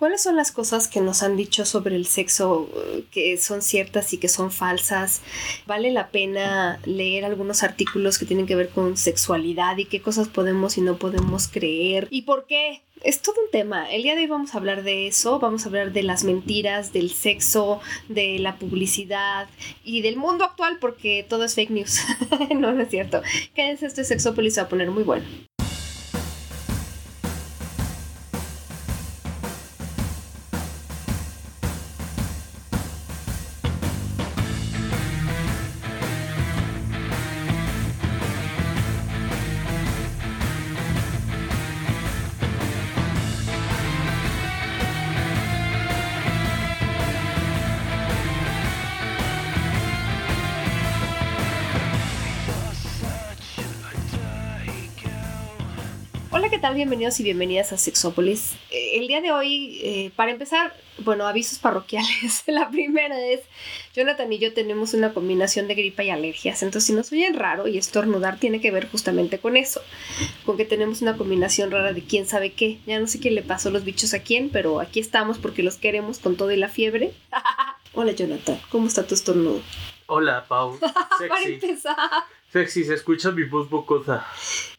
¿Cuáles son las cosas que nos han dicho sobre el sexo eh, que son ciertas y que son falsas? ¿Vale la pena leer algunos artículos que tienen que ver con sexualidad y qué cosas podemos y no podemos creer? ¿Y por qué? Es todo un tema. El día de hoy vamos a hablar de eso, vamos a hablar de las mentiras, del sexo, de la publicidad y del mundo actual porque todo es fake news. no, no es cierto. Quédense, este Sexópolis va a poner muy bueno. Bienvenidos y bienvenidas a Sexópolis. Eh, el día de hoy, eh, para empezar, bueno, avisos parroquiales. La primera es, Jonathan y yo tenemos una combinación de gripa y alergias, entonces si nos oyen raro y estornudar tiene que ver justamente con eso, con que tenemos una combinación rara de quién sabe qué. Ya no sé qué le pasó los bichos a quién, pero aquí estamos porque los queremos con todo y la fiebre. Hola Jonathan, ¿cómo está tu estornudo? Hola Pau. para empezar. Sexy, se escucha mi voz bocosa.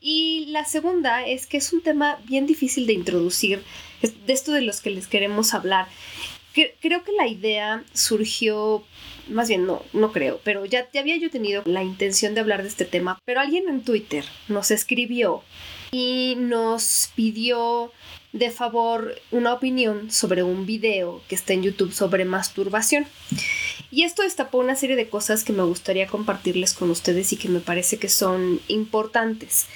Y la segunda es que es un tema bien difícil de introducir, de esto de los que les queremos hablar. Creo que la idea surgió, más bien no, no creo, pero ya, ya había yo tenido la intención de hablar de este tema, pero alguien en Twitter nos escribió y nos pidió de favor una opinión sobre un video que está en YouTube sobre masturbación. Y esto destapó una serie de cosas que me gustaría compartirles con ustedes y que me parece que son importantes.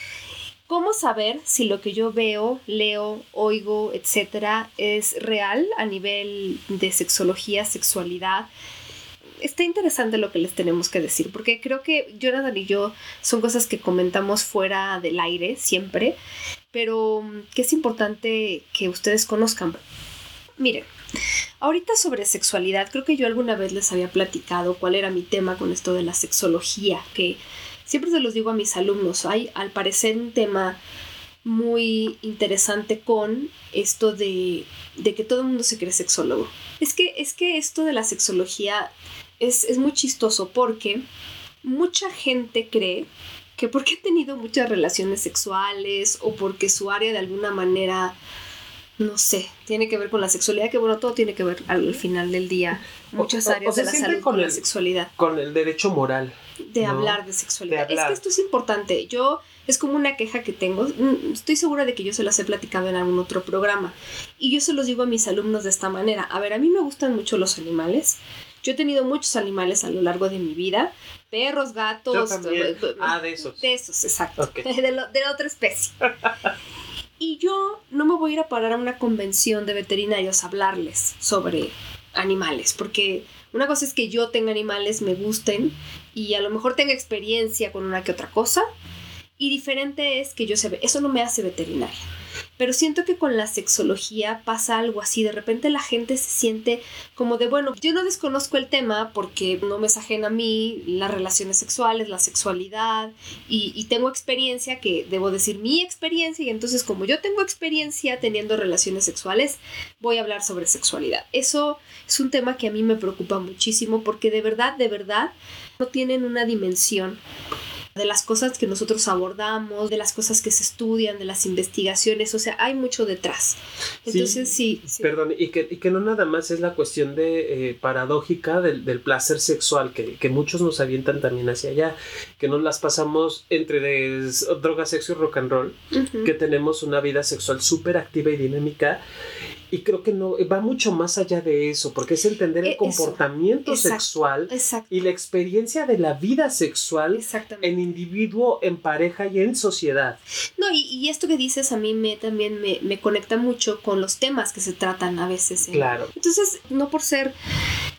¿Cómo saber si lo que yo veo, leo, oigo, etcétera, es real a nivel de sexología, sexualidad? Está interesante lo que les tenemos que decir, porque creo que Jonathan y yo son cosas que comentamos fuera del aire siempre, pero que es importante que ustedes conozcan. Miren, Ahorita sobre sexualidad, creo que yo alguna vez les había platicado cuál era mi tema con esto de la sexología, que siempre se los digo a mis alumnos, hay al parecer un tema muy interesante con esto de, de que todo el mundo se cree sexólogo. Es que, es que esto de la sexología es, es muy chistoso porque mucha gente cree que porque ha tenido muchas relaciones sexuales o porque su área de alguna manera no sé, tiene que ver con la sexualidad, que bueno, todo tiene que ver al final del día. Muchas áreas de la salud con, la sexualidad. Con el derecho moral. De hablar de sexualidad. Es que esto es importante. Yo, es como una queja que tengo. Mm, estoy segura de que yo se las he platicado en algún otro programa. Y yo se los digo a mis alumnos de esta manera. A ver, a mí me gustan mucho los animales. Yo he tenido muchos animales a lo largo de mi vida. Perros, gatos. Ah, de esos. De esos, exacto. De, de otra especie. Y yo no me voy a ir a parar a una convención de veterinarios a hablarles sobre animales, porque una cosa es que yo tenga animales, me gusten y a lo mejor tenga experiencia con una que otra cosa, y diferente es que yo se ve, eso no me hace veterinaria. Pero siento que con la sexología pasa algo así, de repente la gente se siente como de, bueno, yo no desconozco el tema porque no me es ajena a mí las relaciones sexuales, la sexualidad, y, y tengo experiencia, que debo decir mi experiencia, y entonces como yo tengo experiencia teniendo relaciones sexuales, voy a hablar sobre sexualidad. Eso es un tema que a mí me preocupa muchísimo porque de verdad, de verdad, no tienen una dimensión de las cosas que nosotros abordamos, de las cosas que se estudian, de las investigaciones, o sea, hay mucho detrás. Entonces, sí. Perdón, y que, y que, no nada más es la cuestión de eh, paradójica del, del, placer sexual, que, que, muchos nos avientan también hacia allá, que nos las pasamos entre de, droga, sexo y rock and roll, que tenemos una vida sexual súper activa y dinámica y creo que no, va mucho más allá de eso, porque es entender el e, comportamiento sexual y la experiencia de la vida sexual en individuo, en pareja y en sociedad. No, y, esto que dices a mí me también me, me, conecta mucho con los temas que se tratan a veces. Claro. Entonces, no por ser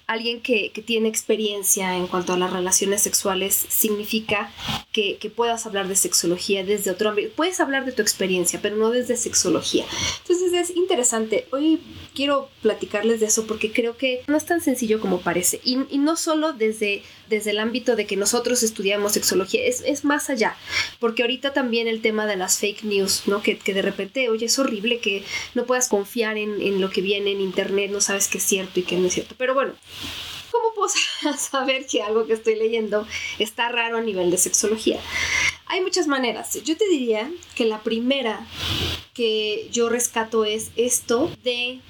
alguien que, tiene experiencia en cuanto a las relaciones sexuales significa que, puedas hablar de sexología desde otro ámbito. Puedes hablar de tu experiencia, pero no desde sexología. Entonces es interesante. Hoy quiero platicarles de eso porque creo que no es tan sencillo como parece. Y, no solo desde, desde el ámbito de que nosotros estudiamos sexología, es, es, más allá. Porque ahorita también el tema de las fake news, ¿no? Que, que de repente, oye, es horrible que no puedas confiar en, en lo que viene en internet, no sabes qué es cierto y qué no es cierto. Pero bueno, ¿cómo puedo saber que algo que estoy leyendo está raro a nivel de sexología? Hay muchas maneras. Yo te diría que la primera que yo rescato es esto de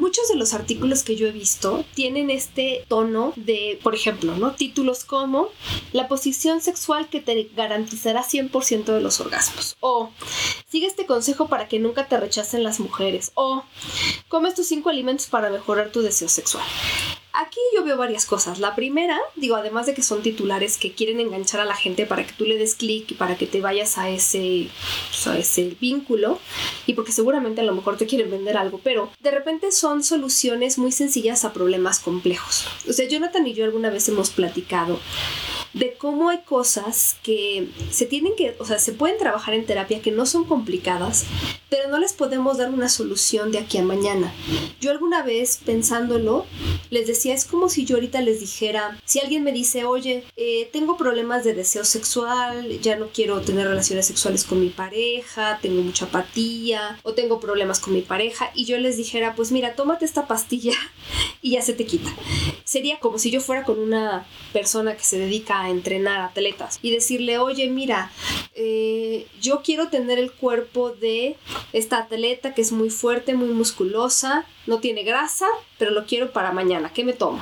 muchos de los artículos que yo he visto tienen este tono de, por ejemplo, ¿no? Títulos como La posición sexual que te garantizará 100% de los orgasmos. O Sigue este consejo para que nunca te rechacen las mujeres. O Come estos cinco alimentos para mejorar tu deseo sexual. Aquí yo veo varias cosas. La primera, digo, además de que son titulares que quieren enganchar a la gente para que tú le des clic y para que te vayas a ese, pues, a ese vínculo, y porque seguramente a lo mejor te quieren vender algo, pero de repente son soluciones muy sencillas a problemas complejos. O sea, Jonathan y yo alguna vez hemos platicado de cómo hay cosas que se tienen que, o sea, se pueden trabajar en terapia que no son complicadas, pero no les podemos dar una solución de aquí a mañana. Yo alguna vez pensándolo, les decía, es como si yo ahorita les dijera, si alguien me dice, oye, eh, tengo problemas de deseo sexual, ya no quiero tener relaciones sexuales con mi pareja, tengo mucha apatía o tengo problemas con mi pareja, y yo les dijera, pues mira, tómate esta pastilla y ya se te quita. Sería como si yo fuera con una persona que se dedica entrenar atletas y decirle, oye, mira, eh, yo quiero tener el cuerpo de esta atleta que es muy fuerte, muy musculosa, no tiene grasa, pero lo quiero para mañana, ¿qué me tomo?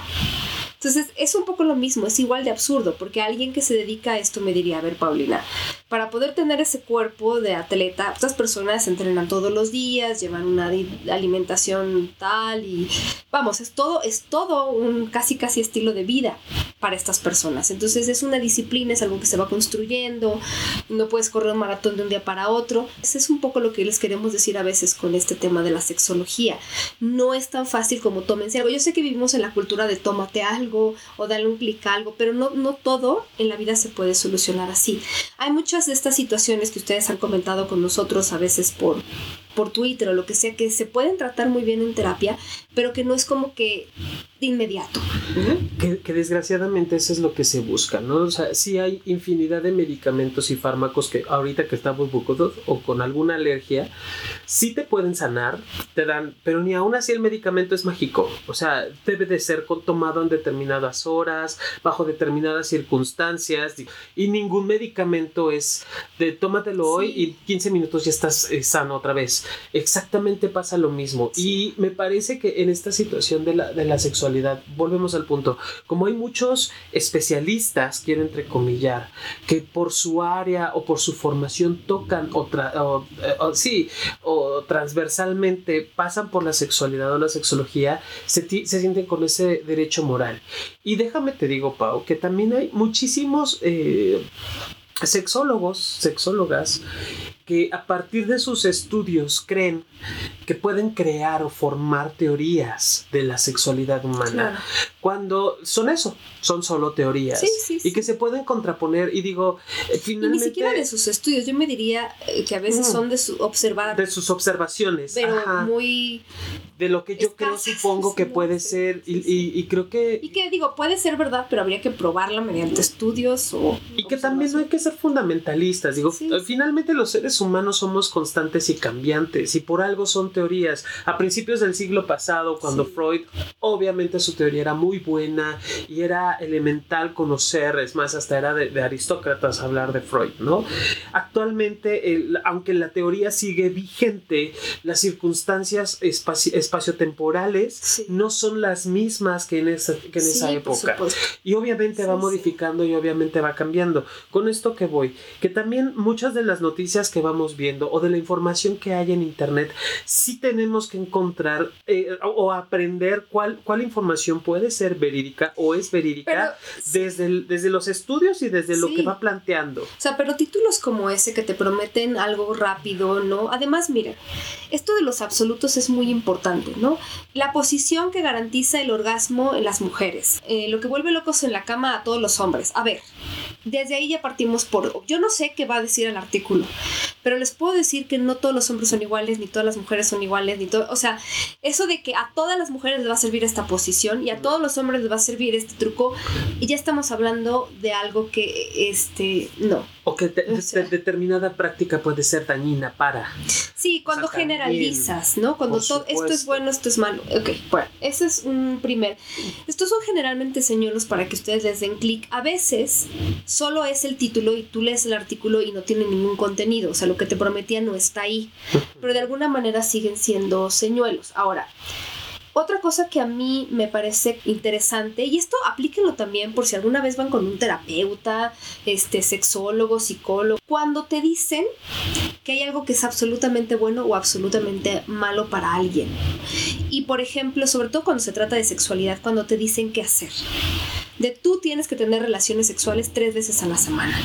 Entonces es un poco lo mismo, es igual de absurdo, porque alguien que se dedica a esto me diría, a ver, Paulina, para poder tener ese cuerpo de atleta, estas personas entrenan todos los días, llevan una alimentación tal y vamos, es todo, es todo un casi casi estilo de vida para estas personas. Entonces es una disciplina, es algo que se va construyendo, no puedes correr un maratón de un día para otro. Ese es un poco lo que les queremos decir a veces con este tema de la sexología. No es tan fácil como tómense algo. Yo sé que vivimos en la cultura de tómate algo o darle un clic a algo, pero no, no todo en la vida se puede solucionar así. Hay muchas de estas situaciones que ustedes han comentado con nosotros a veces por, por Twitter o lo que sea, que se pueden tratar muy bien en terapia, pero que no es como que de inmediato. Que, desgraciadamente eso es lo que se busca, ¿no? O sea, sí hay infinidad de medicamentos y fármacos que ahorita que estamos bucodos o con alguna alergia, sí te pueden sanar, te dan, pero ni aún así el medicamento es mágico. O sea, debe de ser tomado en determinadas horas, bajo determinadas circunstancias, y ningún medicamento es de tómatelo hoy y 15 minutos ya estás eh, sano otra vez. Exactamente pasa lo mismo. Y me parece que en esta situación de la, de la sexualidad, volvemos al punto, como hay muchos especialistas, quiero entrecomillar, que por su área o por su formación tocan o, eh, sí, o transversalmente pasan por la sexualidad o la sexología, se, se, sienten con ese derecho moral. Y déjame te digo, Pau, que también hay muchísimos... Eh, sexólogos, sexólogas, que a partir de sus estudios creen que pueden crear o formar teorías de la sexualidad humana. Cuando son eso, son solo teorías. y que se pueden contraponer. Y digo, finalmente. ni siquiera de sus estudios. Yo me diría eh, que a veces mm. son de su observar. De sus observaciones. Pero muy. De lo que yo creo, supongo que puede ser. Y, creo que. Y que digo, puede ser verdad, pero habría que probarla mediante estudios o. Y que también no hay que ser fundamentalistas. Digo, finalmente los seres humanos somos constantes y cambiantes y por algo son teorías. A principios del siglo pasado, cuando Freud, obviamente su teoría era muy buena y era elemental conocer, es más, hasta era de, aristócratas hablar de Freud, ¿no? Actualmente, aunque la teoría sigue vigente, las circunstancias espaciotemporales no son las mismas que en esa, que en esa época. Y obviamente va modificando y obviamente va cambiando. Con esto que voy, que también muchas de las noticias que vamos viendo o de la información que hay en Internet, sí tenemos que encontrar eh, o aprender cuál, cuál información puede ser verídica o es verídica desde, desde los estudios y desde lo que va planteando. O sea, pero títulos como ese que te prometen algo rápido, ¿no? Además, miren, esto de los absolutos es muy importante, ¿no? La posición que garantiza el orgasmo en las mujeres, eh, lo que vuelve locos en la cama a todos los hombres. A ver, desde ahí ya partimos por... Yo no sé qué va a decir el artículo, pero les puedo decir que no todos los hombres son iguales, ni todas las mujeres son iguales, ni todo... O sea, eso de que a todas las mujeres les va a servir esta posición y a todos los hombres les va a servir este truco, y ya estamos hablando de algo que, este, no. O que determinada práctica puede ser dañina para... Sí, cuando generalizas, ¿no? Cuando todo, esto es bueno, esto es malo. Ok, bueno, ese es un primer. Estos son generalmente señuelos para que ustedes les den clic. A veces solo es el título y tú lees el artículo y no tiene ningún contenido. O sea, lo que te prometía no está ahí. Pero de alguna manera siguen siendo señuelos. Ahora, otra cosa que a mí me parece interesante, y esto aplíquenlo también por si alguna vez van con un terapeuta, este, sexólogo, psicólogo, cuando te dicen que hay algo que es absolutamente bueno o absolutamente malo para alguien. Y por ejemplo, sobre todo cuando se trata de sexualidad, cuando te dicen qué hacer de tú tienes que tener relaciones sexuales tres veces a la semana.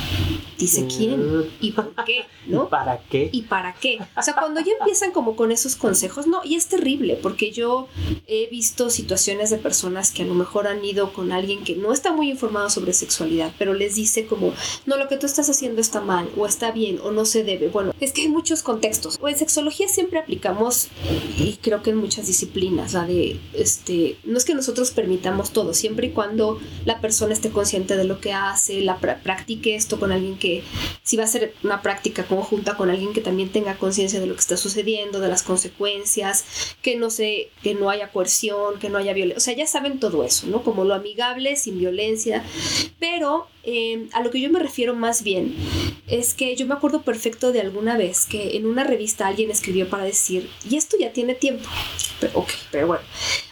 Dice quién mm. y por qué, ¿no? ¿Y para qué? ¿Y para qué? O sea, cuando ya empiezan como con esos consejos, no, y es terrible, porque yo he visto situaciones de personas que a lo mejor han ido con alguien que no está muy informado sobre sexualidad, pero les dice como, no, lo que tú estás haciendo está mal, o está bien, o no se debe. Bueno, es que hay muchos contextos. O en sexología siempre aplicamos, y creo que en muchas disciplinas, la de, este, no es que nosotros permitamos todo, siempre y cuando la persona esté consciente de lo que hace, la practique esto con alguien que, si va a ser una práctica conjunta con alguien que también tenga conciencia de lo que está sucediendo, de las consecuencias, que no se, que no haya coerción, que no haya violencia, o sea, ya saben todo eso, ¿no? Como lo amigable, sin violencia, pero eh, a lo que yo me refiero más bien es que yo me acuerdo perfecto de alguna vez que en una revista alguien escribió para decir, y esto ya tiene tiempo, pero, ok, pero bueno,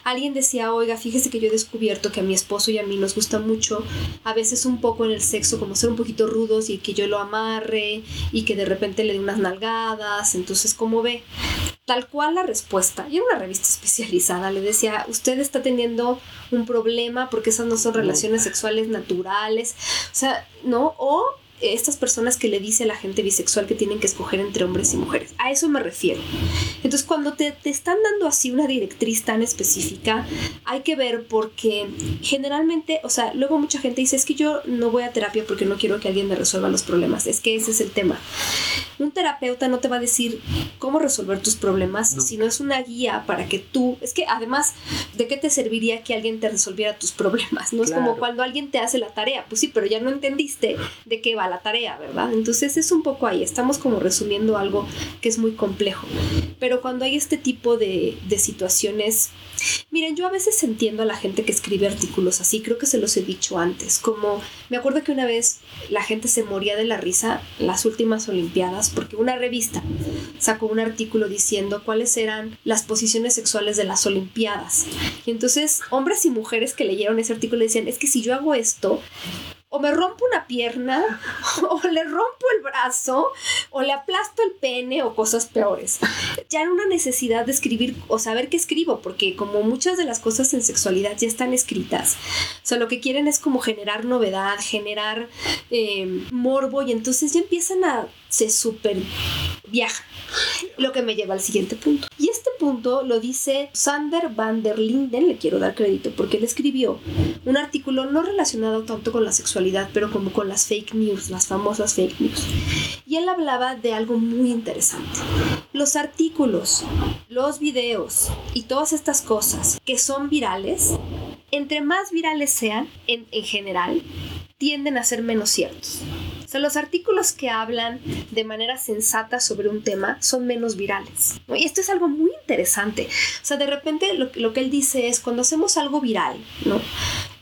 alguien decía, oiga, fíjese que yo he descubierto que a mi esposo y a mí nos gusta mucho, a veces un poco en el sexo, como ser un poquito rudos y que yo lo amarre y que de repente le dé unas nalgadas, entonces, ¿cómo ve? Tal cual la respuesta, y era una revista especializada, le decía, usted está teniendo un problema porque esas no son relaciones sexuales naturales, o sea, ¿no? O estas personas que le dice a la gente bisexual que tienen que escoger entre hombres y mujeres. A eso me refiero. Entonces, cuando te, te, están dando así una directriz tan específica, hay que ver porque generalmente, o sea, luego mucha gente dice, es que yo no voy a terapia porque no quiero que alguien me resuelva los problemas. Es que ese es el tema. Un terapeuta no te va a decir cómo resolver tus problemas, sino es una guía para que tú, es que además, ¿de qué te serviría que alguien te resolviera tus problemas? No es como cuando alguien te hace la tarea, pues sí, pero ya no entendiste de qué va la tarea, ¿verdad? Entonces es un poco ahí, estamos como resumiendo algo que es muy complejo. Pero cuando hay este tipo de, de situaciones, miren, yo a veces entiendo a la gente que escribe artículos así, creo que se los he dicho antes, como me acuerdo que una vez la gente se moría de la risa las últimas Olimpiadas porque una revista sacó un artículo diciendo cuáles eran las posiciones sexuales de las Olimpiadas. Y entonces hombres y mujeres que leyeron ese artículo decían, es que si yo hago esto, o me rompo una pierna, o le rompo el brazo, o le aplasto el pene, o cosas peores. Ya en una necesidad de escribir o saber qué escribo, porque como muchas de las cosas en sexualidad ya están escritas, o sea, lo que quieren es como generar novedad, generar eh, morbo, y entonces ya empiezan a se super viaja. Lo que me lleva al siguiente punto. Y este punto lo dice Sander van der Linden, le quiero dar crédito, porque él escribió un artículo no relacionado tanto con la sexualidad, pero como con las fake news, las famosas fake news. Y él hablaba de algo muy interesante. Los artículos, los videos y todas estas cosas que son virales, entre más virales sean en, en general, tienden a ser menos ciertos. O sea, los artículos que hablan de manera sensata sobre un tema son menos virales. Y esto es algo muy interesante. O sea, de repente lo, lo que él dice es cuando hacemos algo viral, ¿no?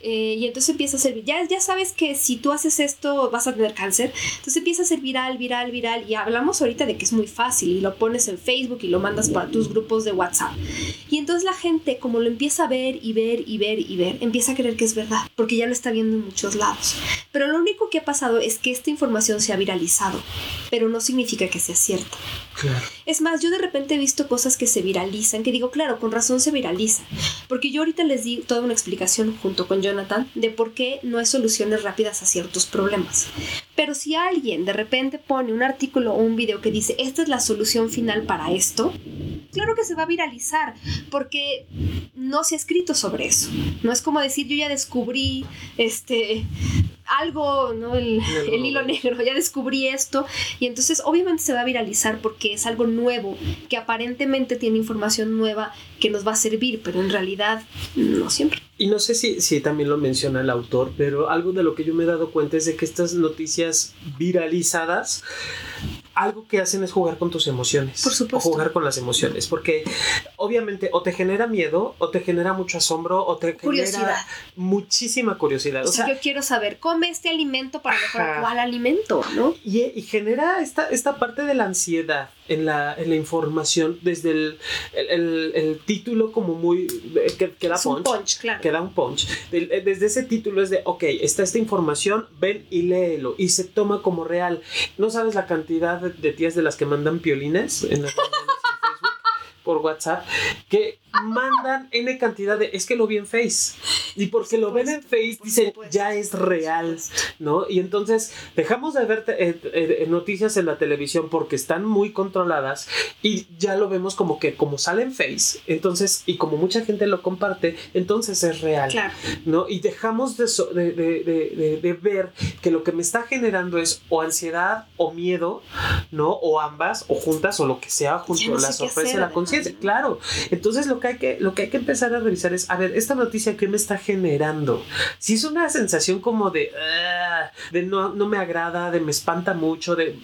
Eh, y entonces empieza a ser, ya, ya sabes que si tú haces esto vas a tener cáncer, entonces empieza a ser viral, viral, viral, y hablamos ahorita de que es muy fácil, y lo pones en Facebook y lo mandas para tus grupos de WhatsApp. Y entonces la gente, como lo empieza a ver y ver y ver y ver, empieza a creer que es verdad, porque ya lo está viendo en muchos lados. Pero lo único que ha pasado es que esta información se ha viralizado, pero no significa que sea cierta. Es más, yo de repente he visto cosas que se viralizan, que digo, claro, con razón se viralizan. Porque yo ahorita les di toda una explicación junto con Jonathan de por qué no hay soluciones rápidas a ciertos problemas. Pero si alguien de repente pone un artículo o un video que dice, esta es la solución final para esto, claro que se va a viralizar, porque no se ha escrito sobre eso. No es como decir, yo ya descubrí este algo, ¿no? El, hilo negro, ya descubrí esto. Y entonces obviamente se va a viralizar porque es algo nuevo, que aparentemente tiene información nueva que nos va a servir, pero en realidad no siempre. Y no sé si, si también lo menciona el autor, pero algo de lo que yo me he dado cuenta es de que estas noticias viralizadas algo que hacen es jugar con tus emociones. Por supuesto. O jugar con las emociones. Porque obviamente o te genera miedo, o te genera mucho asombro, o te genera muchísima curiosidad. O, sea, yo quiero saber, come este alimento para mejorar cuál alimento, ¿no? Y, y, genera esta, esta parte de la ansiedad en la, en la información desde el, el, el, título como muy... Eh, que, da punch, un punch, claro. Que da un punch. Eh, desde ese título es de, ok, está esta información, ven y léelo. Y se toma como real. No sabes la cantidad de, tías de las que mandan piolines en la por WhatsApp que mandan N cantidad de. Es que lo vi en Face. Y porque lo ven en Face, dicen ya es real, ¿no? Y entonces dejamos de ver eh, eh, noticias en la televisión porque están muy controladas y ya lo vemos como que, como sale en Face, entonces, y como mucha gente lo comparte, entonces es real, ¿no? Y dejamos de, de, de, ver que lo que me está generando es o ansiedad o miedo, ¿no? O ambas, o juntas, o lo que sea, junto a la sorpresa y la conciencia. Claro. Entonces lo que, hay que, lo que hay que empezar a revisar es, a ver, esta noticia, ¿qué me está generando? Si es una sensación como de, ah, de no, no me agrada, de me espanta mucho, de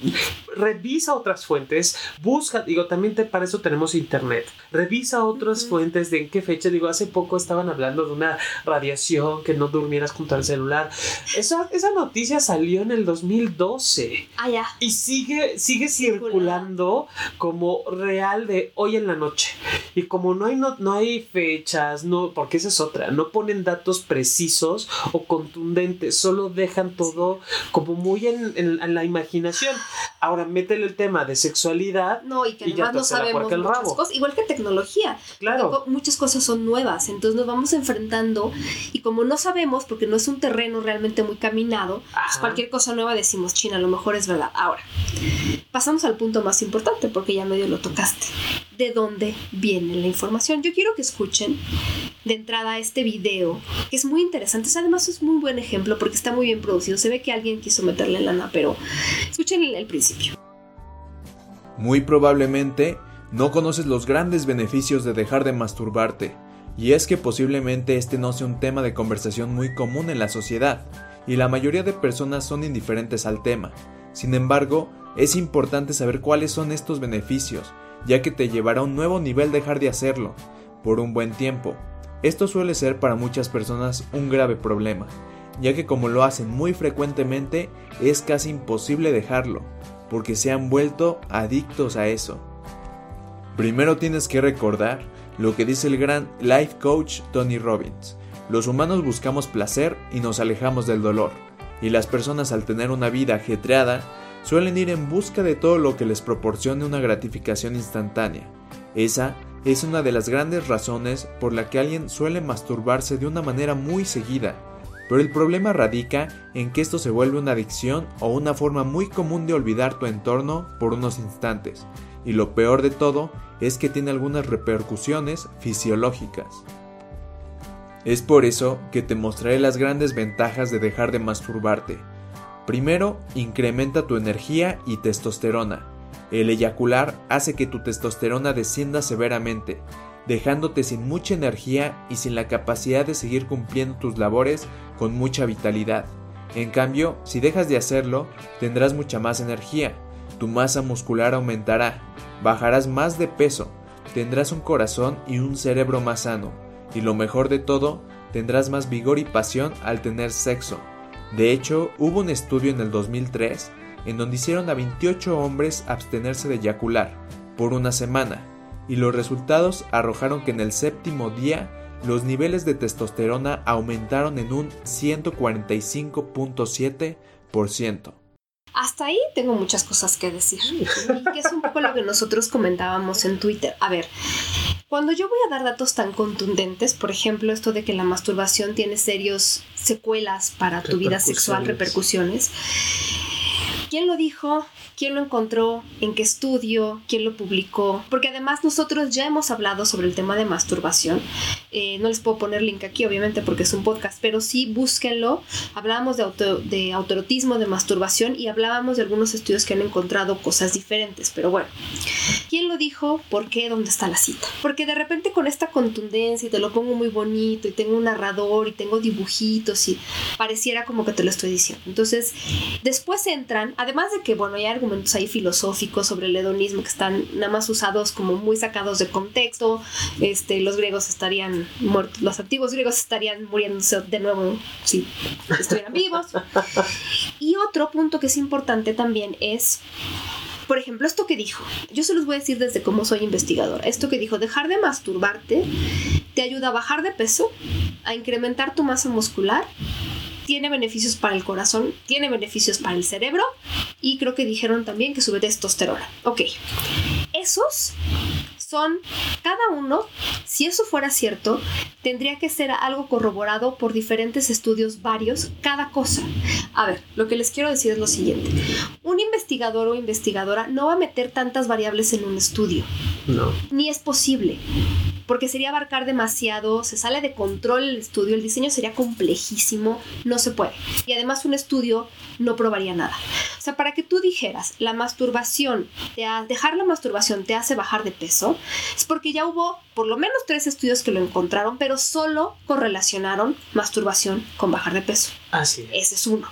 revisa otras fuentes, busca, digo, también te, para eso tenemos internet, revisa otras fuentes de en qué fecha, digo, hace poco estaban hablando de una radiación que no durmieras junto al celular. Esa, esa noticia salió en el 2012. Ah, ya. Y sigue, sigue circulando como real de hoy en la noche. Y como no hay, no, no hay fechas, no, porque esa es otra, no ponen datos precisos o contundentes, solo dejan todo como muy en, en, la imaginación. Ahora métele el tema de sexualidad. No, y que además no sabemos muchas cosas, igual que tecnología. Claro. Muchas cosas son nuevas, entonces nos vamos enfrentando y como no sabemos, porque no es un terreno realmente muy caminado, pues cualquier cosa nueva decimos, China, a lo mejor es verdad. Ahora, pasamos al punto más importante, porque ya medio lo tocaste. ¿De dónde viene la información? Yo quiero que escuchen de entrada este video, que es muy interesante. Además es muy buen ejemplo porque está muy bien producido. Se ve que alguien quiso meterle lana, pero escuchen el principio. Muy probablemente no conoces los grandes beneficios de dejar de masturbarte. Y es que posiblemente este no sea un tema de conversación muy común en la sociedad, y la mayoría de personas son indiferentes al tema. Sin embargo, es importante saber cuáles son estos beneficios, ya que te llevará a un nuevo nivel dejar de hacerlo, por un buen tiempo. Esto suele ser para muchas personas un grave problema, ya que como lo hacen muy frecuentemente es casi imposible dejarlo, porque se han vuelto adictos a eso. Primero tienes que recordar lo que dice el gran life coach Tony Robbins. Los humanos buscamos placer y nos alejamos del dolor, y las personas al tener una vida ajetreada suelen ir en busca de todo lo que les proporcione una gratificación instantánea. Esa es una de las grandes razones por la que alguien suele masturbarse de una manera muy seguida, pero el problema radica en que esto se vuelve una adicción o una forma muy común de olvidar tu entorno por unos instantes, y lo peor de todo es que tiene algunas repercusiones fisiológicas. Es por eso que te mostraré las grandes ventajas de dejar de masturbarte. Primero, incrementa tu energía y testosterona. El eyacular hace que tu testosterona descienda severamente, dejándote sin mucha energía y sin la capacidad de seguir cumpliendo tus labores con mucha vitalidad. En cambio, si dejas de hacerlo, tendrás mucha más energía, tu masa muscular aumentará, bajarás más de peso, tendrás un corazón y un cerebro más sano, y lo mejor de todo, tendrás más vigor y pasión al tener sexo. De hecho, hubo un estudio en el 2003 en donde hicieron a 28 hombres abstenerse de eyacular por una semana, y los resultados arrojaron que en el séptimo día los niveles de testosterona aumentaron en un 145.7%. Hasta ahí tengo muchas cosas que decir. Y que es un poco lo que nosotros comentábamos en Twitter. A ver, cuando yo voy a dar datos tan contundentes, por ejemplo, esto de que la masturbación tiene serios secuelas para tu vida sexual, repercusiones, ¿quién lo dijo? quién lo encontró, en qué estudio, quién lo publicó, porque además nosotros ya hemos hablado sobre el tema de masturbación. Eh, no les puedo poner link aquí, obviamente, porque es un podcast, pero sí búsquenlo. Hablábamos de, auto, de autorotismo, de masturbación y hablábamos de algunos estudios que han encontrado cosas diferentes, pero bueno. ¿Quién lo dijo? ¿Por qué? ¿Dónde está la cita? Porque de repente con esta contundencia y te lo pongo muy bonito y tengo un narrador y tengo dibujitos y pareciera como que te lo estoy diciendo. Entonces, después entran, además de que, bueno, hay argumentos ahí filosóficos sobre el hedonismo que están nada más usados como muy sacados de contexto, este, los griegos estarían muertos, los antiguos griegos estarían muriéndose de nuevo si estuvieran vivos. Y otro punto que es importante también es por ejemplo, esto que dijo, yo se los voy a decir desde cómo soy investigadora, esto que dijo, dejar de masturbarte te ayuda a bajar de peso, a incrementar tu masa muscular, tiene beneficios para el corazón, tiene beneficios para el cerebro y creo que dijeron también que sube testosterona. Ok, esos son cada uno, si eso fuera cierto, tendría que ser algo corroborado por diferentes estudios varios, cada cosa. A ver, lo que les quiero decir es lo siguiente. Un investigador o investigadora no va a meter tantas variables en un estudio. No. Ni es posible porque sería abarcar demasiado, se sale de control el estudio, el diseño sería complejísimo, no se puede. Y además un estudio no probaría nada. O sea, para que tú dijeras, la masturbación, dejar la masturbación te hace bajar de peso, es porque ya hubo por lo menos tres estudios que lo encontraron, pero solo correlacionaron masturbación con bajar de peso. Así Ese es uno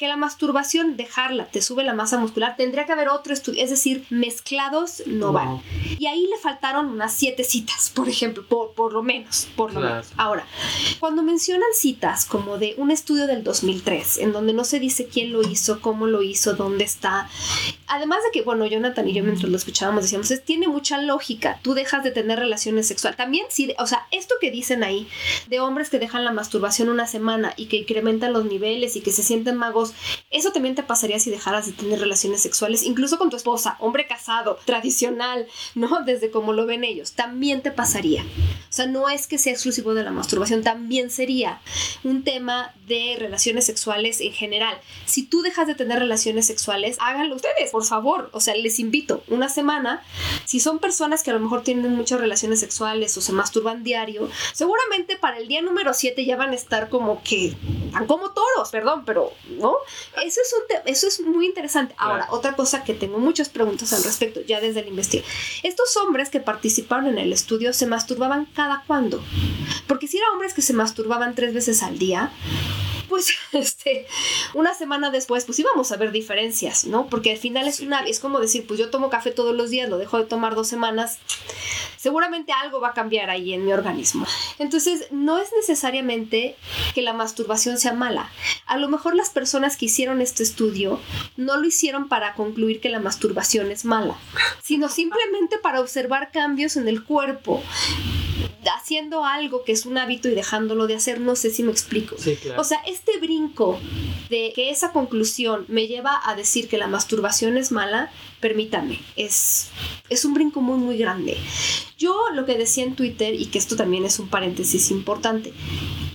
que la masturbación, dejarla, te sube la masa muscular, tendría que haber otro estudio, es decir, mezclados no, van. Y ahí le faltaron unas siete citas, por ejemplo, por, por lo menos, por lo menos. Ahora, cuando mencionan citas como de un estudio del 2003, en donde no se dice quién lo hizo, cómo lo hizo, dónde está, además de que, bueno, Jonathan y yo mientras lo escuchábamos decíamos, es, tiene mucha lógica, tú dejas de tener relaciones sexuales. También, sí, o sea, esto que dicen ahí de hombres que dejan la masturbación una semana y que incrementan los niveles y que se sienten magos eso también te pasaría si dejaras de tener relaciones sexuales, incluso con tu esposa, hombre casado, tradicional, ¿no? Desde como lo ven ellos. También te pasaría. O sea, no es que sea exclusivo de la masturbación, también sería un tema de relaciones sexuales en general. Si tú dejas de tener relaciones sexuales, háganlo ustedes, por favor. O sea, les invito una semana. Si son personas que a lo mejor tienen muchas relaciones sexuales o se masturban diario, seguramente para el día número 7 ya van a estar como que, tan como toros, perdón, pero, ¿no? Eso es, un eso es muy interesante. Ahora, otra cosa que tengo muchas preguntas al respecto, ya desde el investigación. Estos hombres que participaron en el estudio se masturbaban cada cuándo. Porque si eran hombres que se masturbaban tres veces al día, pues este, una semana después, pues íbamos a ver diferencias, ¿no? Porque al final es una, es como decir, pues yo tomo café todos los días, lo dejo de tomar dos semanas, seguramente algo va a cambiar ahí en mi organismo. Entonces, no es necesariamente que la masturbación sea mala. A lo mejor las personas que hicieron este estudio no lo hicieron para concluir que la masturbación es mala, sino simplemente para observar cambios en el cuerpo haciendo algo que es un hábito y dejándolo de hacer, no sé si me explico. O sea, este brinco de que esa conclusión me lleva a decir que la masturbación es mala, permítame, es, es un brinco muy, muy grande. Yo lo que decía en Twitter, y que esto también es un paréntesis importante,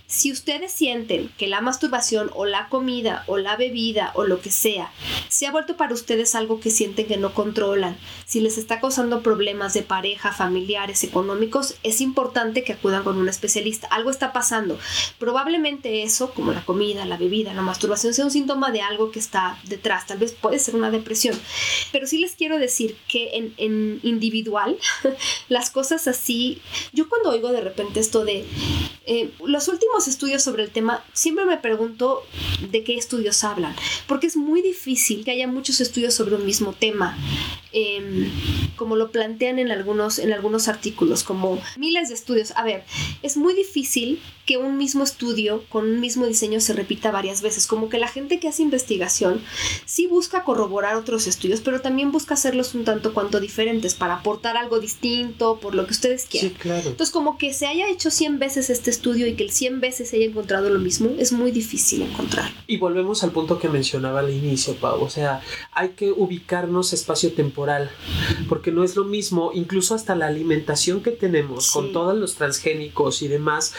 si ustedes sienten que la masturbación o la comida o la bebida o lo que sea se ha vuelto para ustedes algo que sienten que no controlan, si les está causando problemas de pareja, familiares, económicos, es importante que acudan con un especialista. Algo está pasando. Probablemente eso, como la comida, la bebida, la masturbación, sea un síntoma de algo que está detrás. Tal vez puede ser una depresión. Pero sí les quiero decir que en, individual, las cosas así, yo cuando oigo de repente esto de eh, los últimos estudios sobre el tema, siempre me pregunto de qué estudios hablan, porque es muy difícil que haya muchos estudios sobre un mismo tema. em, como lo plantean en algunos, en algunos artículos, como miles de estudios. A ver, es muy difícil que un mismo estudio con un mismo diseño se repita varias veces. Como que la gente que hace investigación sí busca corroborar otros estudios, pero también busca hacerlos un tanto cuanto diferentes para aportar algo distinto, por lo que ustedes quieran. Sí, claro. Entonces, como que se haya hecho 100 veces este estudio y que el 100 veces se haya encontrado lo mismo, es muy difícil encontrar. Y volvemos al punto que mencionaba al inicio, Pau. O sea, hay que ubicarnos espacio-temporal, porque no es lo mismo, incluso hasta la alimentación que tenemos con todos los transgénicos y demás,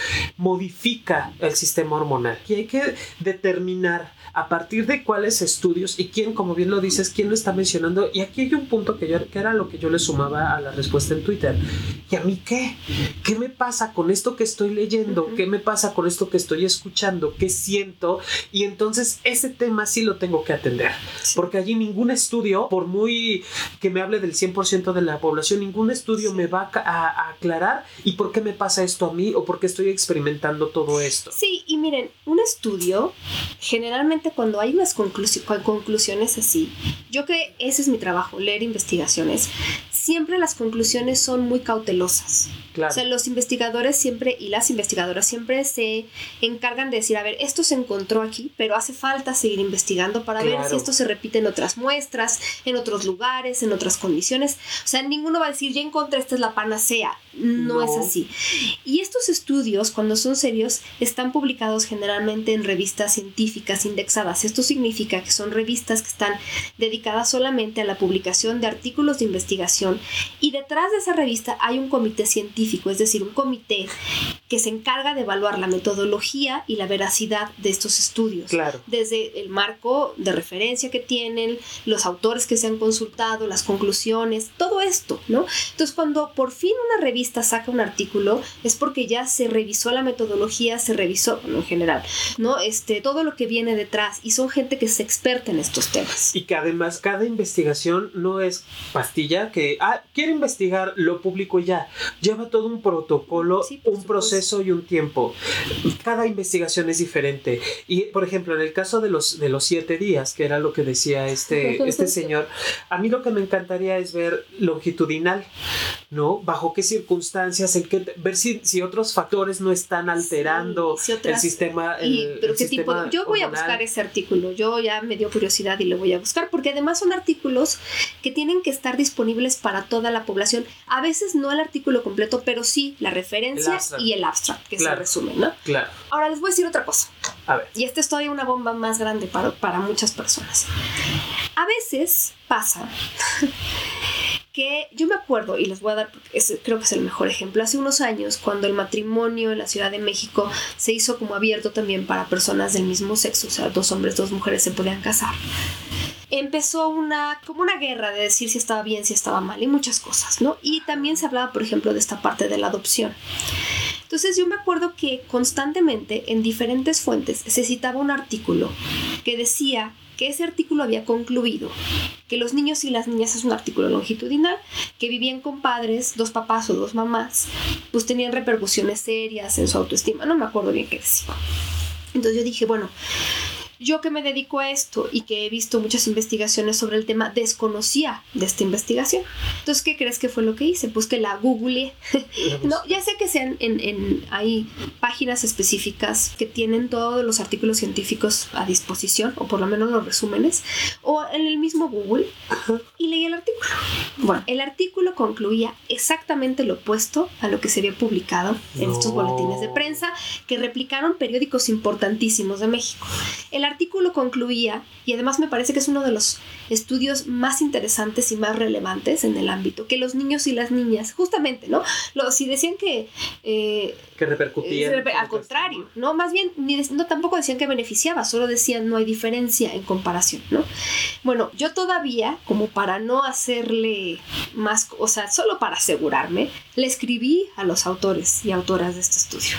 modifica el sistema hormonal. Y hay que determinar a partir de cuáles estudios y quién, como bien lo dices, quién lo está mencionando. Y aquí hay un punto que, yo, que era lo que yo le sumaba a la respuesta en Twitter. ¿Y a mí qué? ¿Qué me pasa con esto que estoy leyendo? ¿Qué me pasa con esto que estoy escuchando? ¿Qué siento? Y entonces ese tema sí lo tengo que atender. Porque allí ningún estudio, por muy que me hable del 100% de la población, ningún estudio me va a- a aclarar y por qué me pasa esto a mí o por qué estoy experimentando todo esto. Sí, y miren, un estudio, generalmente cuando hay unas conclusi- con- conclusiones así, yo que ese es mi trabajo, leer investigaciones, siempre las conclusiones son muy cautelosas. Claro. O sea, los investigadores siempre y las investigadoras siempre se encargan de decir, a ver, esto se encontró aquí, pero hace falta seguir investigando para ver si esto se repite en otras muestras, en otros lugares, en otras condiciones. O sea, ninguno va a decir, ya encontré, esta es la panacea. No, No. es así. Y estos estudios, cuando son serios, están publicados generalmente en revistas científicas indexadas. Esto significa que son revistas que están dedicadas solamente a la publicación de artículos de investigación y detrás de esa revista hay un comité científico, es decir, un comité que se encarga de evaluar la metodología y la veracidad de estos estudios. Claro. Desde el marco de referencia que tienen, los autores que se han consultado, las conclusiones, todo esto, ¿no? Entonces, cuando por fin una revista saca un artículo, es porque ya se revisó la metodología, se revisó, bueno, en general, ¿no? Este, todo lo que viene detrás, y son gente que es experta en estos temas. Y que además cada investigación no es pastilla que, ah, quiero investigar, lo publico y ya. Lleva todo un protocolo, Sí, un supuesto. proceso y un tiempo. Cada investigación es diferente. Y, por ejemplo, en el caso de los, de los siete días, que era lo que decía este, este señor, a mí lo que me encantaría es ver longitudinal, ¿no? Bajo qué circunstancias, en qué, ver si, si otros factores no están alterando Sí, si el sistema. Y, el- pero el qué tipo sistema yo voy a buscar ese artículo yo ya me dio curiosidad y lo voy a buscar porque además son artículos que tienen que estar disponibles para toda la población a veces no el artículo completo pero sí la referencia y el abstract que Claro. se resume no Claro. ahora les voy a decir otra cosa A ver. y esta es todavía una bomba más grande para, para muchas personas a veces pasa que yo me acuerdo, y les voy a dar, creo que es el mejor ejemplo, hace unos años, cuando el matrimonio en la Ciudad de México se hizo como abierto también para personas del mismo sexo, o sea, dos hombres, dos mujeres se podían casar, empezó una, como una guerra de decir si estaba bien, si estaba mal, y muchas cosas, ¿no? Y también se hablaba, por ejemplo, de esta parte de la adopción. Entonces yo me acuerdo que constantemente en diferentes fuentes se citaba un artículo que decía que ese artículo había concluido que los niños y las niñas es un artículo longitudinal, que vivían con padres, dos papás o dos mamás, pues tenían repercusiones serias en su autoestima, no me acuerdo bien qué decía. Entonces yo dije, bueno, yo que me dedico a esto y que he visto muchas investigaciones sobre el tema, desconocía de esta investigación. Entonces, ¿qué crees que fue lo que hice? Pues que la googleé. No, ya sé que sean en, en, hay páginas específicas que tienen todos los artículos científicos a disposición, o por lo menos los resúmenes, o en el mismo Google, y leí el artículo. Bueno, el artículo concluía exactamente lo opuesto a lo que se había publicado en estos No. boletines de prensa que replicaron periódicos importantísimos de México. El artículo concluía, y además me parece que es uno de los estudios más interesantes y más relevantes en el ámbito, que los niños y las niñas, justamente, ¿no? Si decían que... eh, Que repercutía. es al contrario, ¿no? Más bien, ni de- no tampoco decían que beneficiaba, solo decían no hay diferencia en comparación, ¿no? Bueno, yo todavía, como para no hacerle más, o sea, solo para asegurarme, le escribí a los autores y autoras de este estudio.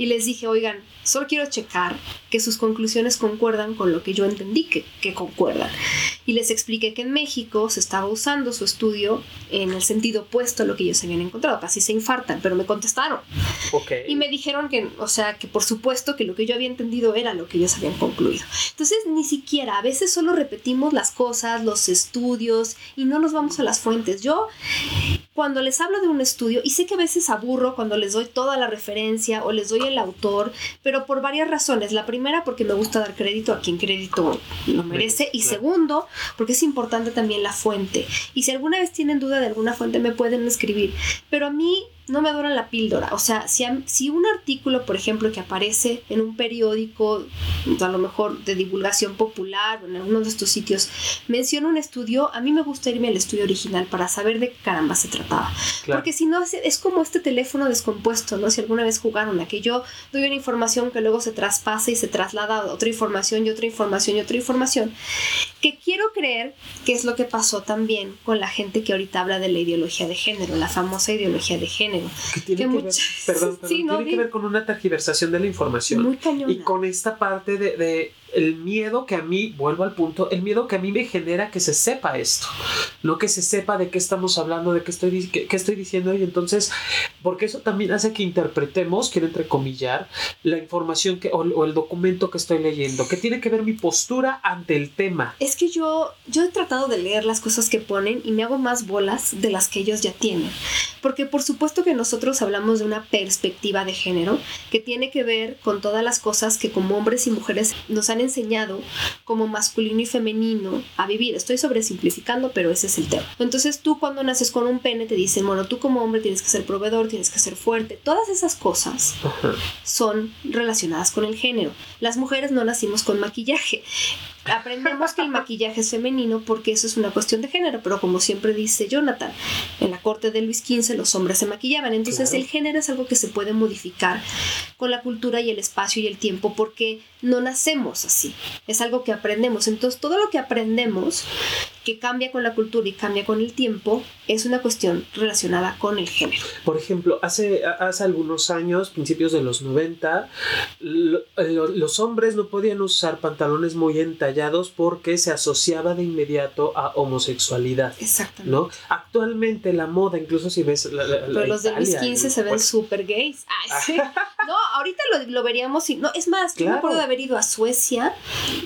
Y les dije, oigan, solo quiero checar que sus conclusiones concuerdan con lo que yo entendí que, que concuerdan. y les expliqué que en México se estaba usando su estudio en el sentido opuesto a lo que ellos habían encontrado. Casi se infartan, pero me contestaron. Okay. Y me dijeron que, o sea, que por supuesto que lo que yo había entendido era lo que ellos habían concluido. Entonces, ni siquiera, a veces solo repetimos las cosas, los estudios y no nos vamos a las fuentes. Yo, cuando les hablo de un estudio, y sé que a veces aburro cuando les doy toda la referencia o les doy el autor, pero por varias razones. La primera, porque me gusta dar crédito a quien crédito lo merece. Y segundo, porque es importante también la fuente. Y si alguna vez tienen duda de alguna fuente, me pueden escribir. Pero a mí no me adoran la píldora. O sea, si, si un artículo, por ejemplo, que aparece en un periódico, a lo mejor de divulgación popular o en alguno de estos sitios, menciona un estudio, a mí me gusta irme al estudio original para saber de qué caramba se trataba. Porque si no, es, como este teléfono descompuesto, ¿no? Si alguna vez jugaron a que yo doy una información que luego se traspasa y se traslada a otra información y otra información y otra información, que quiero creer que es lo que pasó también con la gente que ahorita habla de la ideología de género, la famosa ideología de género que tiene, que, ver, perdón, tiene que ver con una tergiversación de la información. y con esta parte de el miedo que a mí, vuelvo al punto, el miedo que a mí me genera que se sepa esto, no que se sepa de qué estamos hablando, de qué estoy, qué, estoy diciendo y entonces, porque eso también hace que interpretemos, quiero entrecomillar, la información que, o, el documento que estoy leyendo, que tiene que ver mi postura ante el tema. Es que yo, yo he tratado de leer las cosas que ponen y me hago más bolas de las que ellos ya tienen, porque por supuesto que nosotros hablamos de una perspectiva de género que tiene que ver con todas las cosas que como hombres y mujeres nos han enseñado como masculino y femenino a vivir. Estoy sobresimplificando, pero ese es el tema. Entonces tú cuando naces con un pene te dicen, bueno, tú como hombre tienes que ser proveedor, tienes que ser fuerte. Todas esas cosas son relacionadas con el género. Las mujeres no nacimos con maquillaje aprendemos que el maquillaje es femenino porque eso es una cuestión de género, pero como siempre dice Jonathan, en la corte de Luis XV los hombres se maquillaban, entonces el género es algo que se puede modificar con la cultura y el espacio y el tiempo porque no nacemos así, es algo que aprendemos, entonces todo lo que aprendemos que cambia con la cultura y cambia con el tiempo es una cuestión relacionada con el género. Por ejemplo, hace, hace algunos años, principios de los 90, los hombres no podían usar pantalones muy entallados porque se asociaba de inmediato a homosexualidad. Exactamente. ¿no? Actualmente la moda, incluso si ves... La, Pero los de Luis XV se ven súper gays. no, ahorita lo, veríamos y... No, es más, yo me acuerdo de haber ido a Suecia,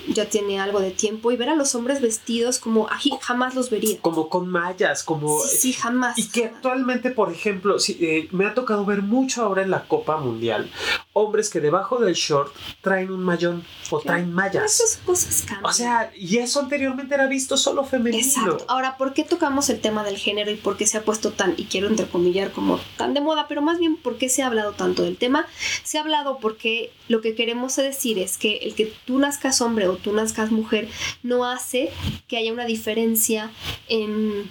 ya tiene algo de tiempo, y ver a los hombres vestidos como jamás los vería. Como con mallas, como... Sí, jamás. Y que actualmente, por ejemplo, eh, me ha tocado ver mucho ahora en la Copa Mundial, hombres que debajo del short traen un mayón o traen mallas. Esas cosas cambian. O sea, y eso anteriormente era visto solo femenino. Exacto. Ahora, ¿por qué tocamos el tema del género y por qué se ha puesto tan, y quiero entrecomillar, como tan de moda, pero más bien por qué se ha hablado tanto del tema? Se ha hablado porque lo que queremos decir es que el que tú nazcas hombre o tú nazcas mujer no hace que haya una diferencia diferencia en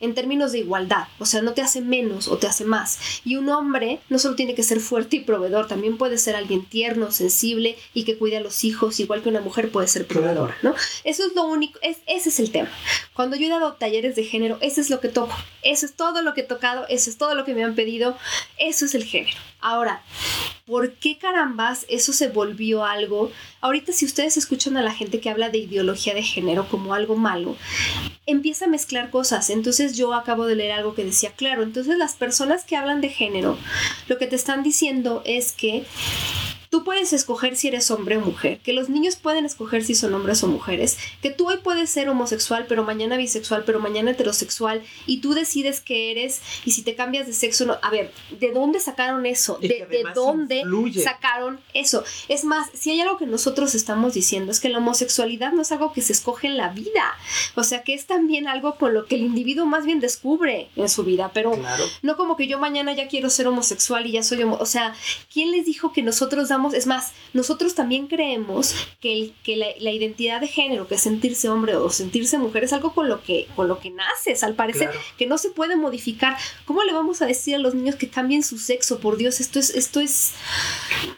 en términos de igualdad, o sea, no te hace menos o te hace más. Y un hombre no solo tiene que ser fuerte y proveedor, también puede ser alguien tierno, sensible y que cuide a los hijos, igual que una mujer puede ser proveedora, ¿no? Eso es lo único, es, ese es el tema. Cuando yo he dado talleres de género, eso es lo que toco, eso es todo lo que he tocado, eso es todo lo que me han pedido, eso es el género. Ahora, ¿por qué carambas eso se volvió algo? Ahorita si ustedes escuchan a la gente que habla de ideología de género como algo malo, empieza a mezclar cosas. Entonces yo acabo de leer algo que decía, claro, entonces las personas que hablan de género, lo que te están diciendo es que Tú puedes escoger si eres hombre o mujer, que los niños pueden escoger si son hombres o mujeres, que tú hoy puedes ser homosexual, pero mañana bisexual, pero mañana heterosexual, y tú decides que eres, y si te cambias de sexo, no. A ver, ¿de dónde sacaron eso? ¿De, ¿De, dónde sacaron eso? Es más, si hay algo que nosotros estamos diciendo, es que la homosexualidad no es algo que se escoge en la vida, o sea, que es también algo con lo que el individuo más bien descubre en su vida, pero no como que yo mañana ya quiero ser homosexual y ya soy homosexual. O sea, ¿quién les dijo que nosotros damos es más, nosotros también creemos que, que la, identidad de género, que es sentirse hombre o sentirse mujer, es algo con lo que, con lo que naces, al parecer, que no se puede modificar. ¿Cómo le vamos a decir a los niños que cambien su sexo? Por Dios, esto es, esto es,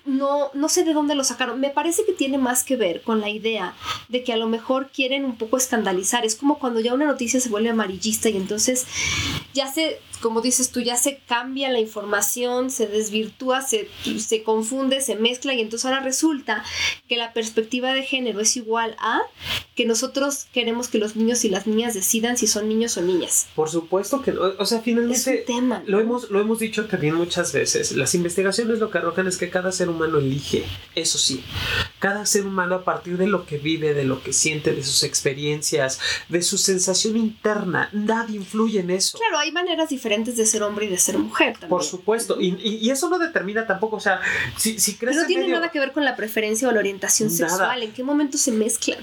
no, no sé de dónde lo sacaron. Me parece que tiene más que ver con la idea de que a lo mejor quieren un poco escandalizar. Es como cuando ya una noticia se vuelve amarillista y entonces ya se, como dices tú, ya se cambia la información, se desvirtúa, se, se confunde, se mezcla y entonces ahora resulta que la perspectiva de género es igual a que nosotros queremos que los niños y las niñas decidan si son niños o niñas. Por supuesto que no. O sea, finalmente Es un tema, lo hemos lo hemos dicho también muchas veces. Las investigaciones lo que arrojan es que cada ser humano elige. Eso sí, cada ser humano a partir de lo que vive, de lo que siente, de sus experiencias, de su sensación interna, nadie influye en eso. Claro, hay maneras diferentes de ser hombre y de ser mujer también. Por supuesto, y, y- y eso no determina tampoco, o sea, si, si crees no en tiene medio- nada que ver con la preferencia o la orientación Nada. sexual. ¿En qué momento se mezclan?